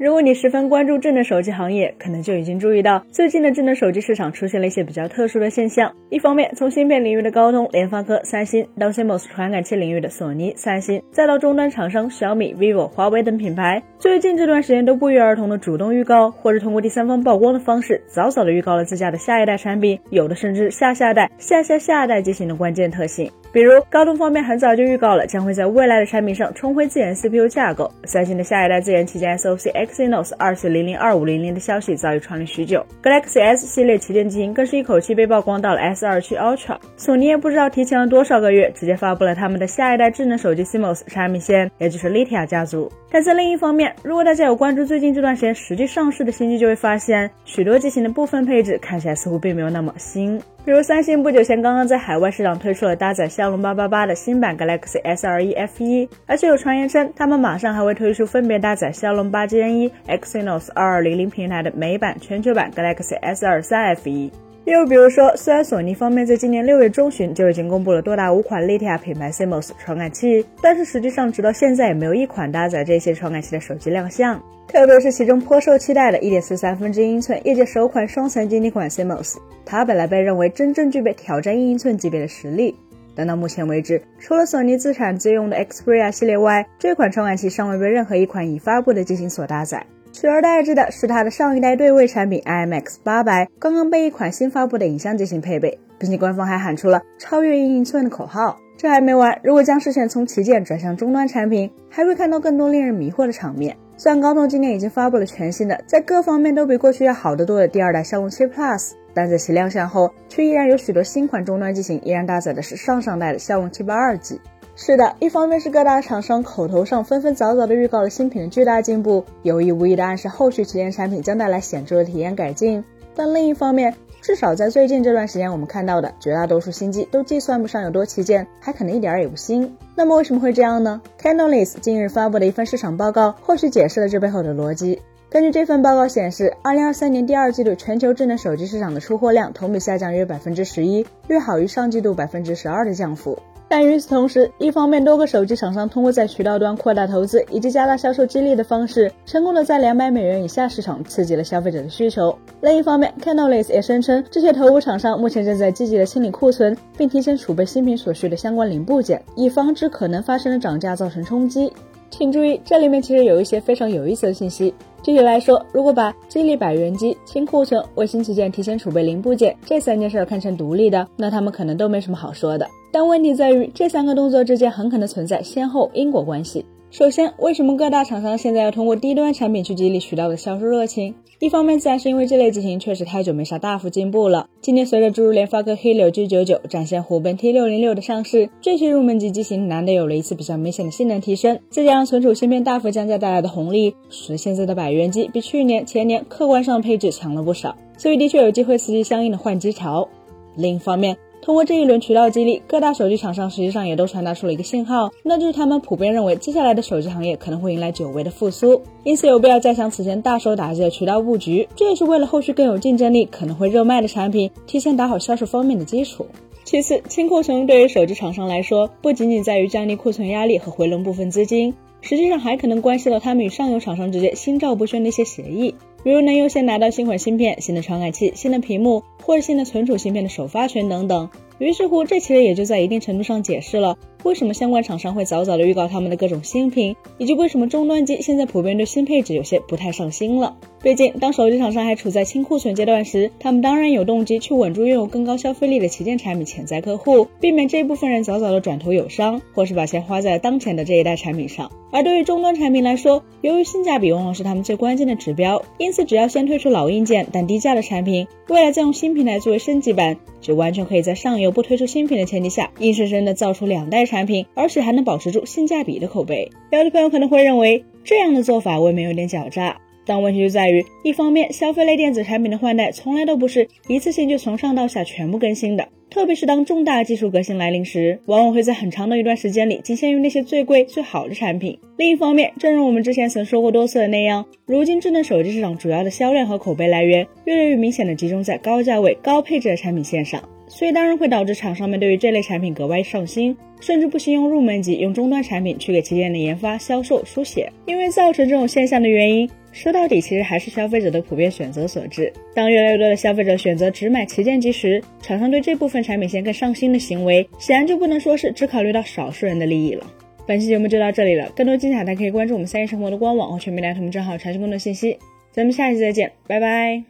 如果你十分关注智能手机行业，可能就已经注意到，最近的智能手机市场出现了一些比较特殊的现象。一方面，从芯片领域的高通、联发科、三星，到 CMOS 传感器领域的索尼、三星，再到终端厂商小米、vivo、华为等品牌，最近这段时间都不约而同的主动预告，或者通过第三方曝光的方式，早早的预告了自家的下一代产品，有的甚至下下代、下下下代机型的关键特性。比如高通方面很早就预告了将会在未来的产品上重回自研 CPU 架构，三星的下一代自研旗舰 SoC X Exynos 二四零零二五零零的消息早已传了许久，Galaxy S 系列旗舰机型更是一口气被曝光到了 S 二七 Ultra，索尼也不知道提前了多少个月，直接发布了他们的下一代智能手机 CMOS 产品线，也就是 Lithia 家族。但在另一方面，如果大家有关注最近这段时间实际上市的新机，就会发现许多机型的部分配置看起来似乎并没有那么新。比如三星不久前刚刚在海外市场推出了搭载骁龙八八八的新版 Galaxy S 二一 F 一，而且有传言称他们马上还会推出分别搭载骁龙八 Gen 一 Exynos 二二零零平台的美版、全球版 Galaxy S 二三 F 一。又比如说，虽然索尼方面在今年六月中旬就已经公布了多达五款 Lithia 品牌 CMOS 传感器，但是实际上直到现在也没有一款搭载这些传感器的手机亮相。特别是其中颇受期待的1.43分之一英寸业界首款双层晶体管 CMOS，它本来被认为真正具备挑战一英寸级别的实力，但到目前为止，除了索尼自产自用的 Xperia 系列外，这款传感器尚未被任何一款已发布的机型所搭载。取而代之的是它的上一代对位产品 IMX 八百，刚刚被一款新发布的影像机型配备，并且官方还喊出了超越一英寸的口号。这还没完，如果将视线从旗舰转向终端产品，还会看到更多令人迷惑的场面。虽然高通今年已经发布了全新的，在各方面都比过去要好得多的第二代骁龙七 Plus，但在其亮相后，却依然有许多新款终端机型依然搭载的是上上代的骁龙七八二 G。是的，一方面是各大厂商口头上纷纷早早的预告了新品的巨大进步，有意无意的暗示后续旗舰产品将带来显著的体验改进。但另一方面，至少在最近这段时间，我们看到的绝大多数新机都既算不上有多旗舰，还可能一点也不新。那么为什么会这样呢？Canalys 近日发布的一份市场报告，或许解释了这背后的逻辑。根据这份报告显示，二零二三年第二季度全球智能手机市场的出货量同比下降约百分之十一，略好于上季度百分之十二的降幅。但与此同时，一方面，多个手机厂商通过在渠道端扩大投资以及加大销售激励的方式，成功的在两百美元以下市场刺激了消费者的需求。另一方面，Canalys 也声称，这些头部厂商目前正在积极的清理库存，并提前储备新品所需的相关零部件，以防止可能发生的涨价造成冲击。请注意，这里面其实有一些非常有意思的信息。具体来说，如果把激励百元机、清库存、卫星旗舰提前储备零部件这三件事看成独立的，那他们可能都没什么好说的。但问题在于，这三个动作之间很可能存在先后因果关系。首先，为什么各大厂商现在要通过低端产品去激励渠道的销售热情？一方面自然是因为这类机型确实太久没啥大幅进步了。今年随着诸如联发科黑柳 G99、展现虎贲 T606 的上市，这些入门级机型难得有了一次比较明显的性能提升，再加上存储芯片大幅降价带来的红利，使现在的百元机比去年、前年客观上配置强了不少，所以的确有机会刺激相应的换机潮。另一方面，通过这一轮渠道激励，各大手机厂商实际上也都传达出了一个信号，那就是他们普遍认为接下来的手机行业可能会迎来久违的复苏，因此有必要加强此前大手打击的渠道布局，这也是为了后续更有竞争力、可能会热卖的产品提前打好销售方面的基础。其次，清库存对于手机厂商来说，不仅仅在于降低库存压力和回笼部分资金，实际上还可能关系到他们与上游厂商之间心照不宣的一些协议。比如能优先拿到新款芯片、新的传感器、新的屏幕或者新的存储芯片的首发权等等。于是乎，这其实也就在一定程度上解释了为什么相关厂商会早早的预告他们的各种新品，以及为什么终端机现在普遍对新配置有些不太上心了。毕竟，当手机厂商还处在清库存阶段时，他们当然有动机去稳住拥有更高消费力的旗舰产品潜在客户，避免这一部分人早早的转投友商，或是把钱花在了当前的这一代产品上。而对于终端产品来说，由于性价比往往是他们最关键的指标，因此只要先推出老硬件但低价的产品，未来再用新平台作为升级版，就完全可以在上游不推出新品的前提下，硬生生的造出两代产品，而且还能保持住性价比的口碑。有的朋友可能会认为这样的做法未免有点狡诈。但问题就在于，一方面，消费类电子产品的换代从来都不是一次性就从上到下全部更新的，特别是当重大技术革新来临时，往往会在很长的一段时间里仅限于那些最贵最好的产品。另一方面，正如我们之前曾说过多次的那样，如今智能手机市场主要的销量和口碑来源越来越明显的集中在高价位、高配置的产品线上。所以当然会导致厂商们对于这类产品格外上心，甚至不惜用入门级、用终端产品去给旗舰的研发、销售输血。因为造成这种现象的原因，说到底，其实还是消费者的普遍选择所致。当越来越多的消费者选择只买旗舰机时，厂商对这部分产品线更上心的行为，显然就不能说是只考虑到少数人的利益了。本期节目就到这里了，更多精彩大家可以关注我们三一生活的官网或全民大同账号查询更多信息。咱们下期再见，拜拜。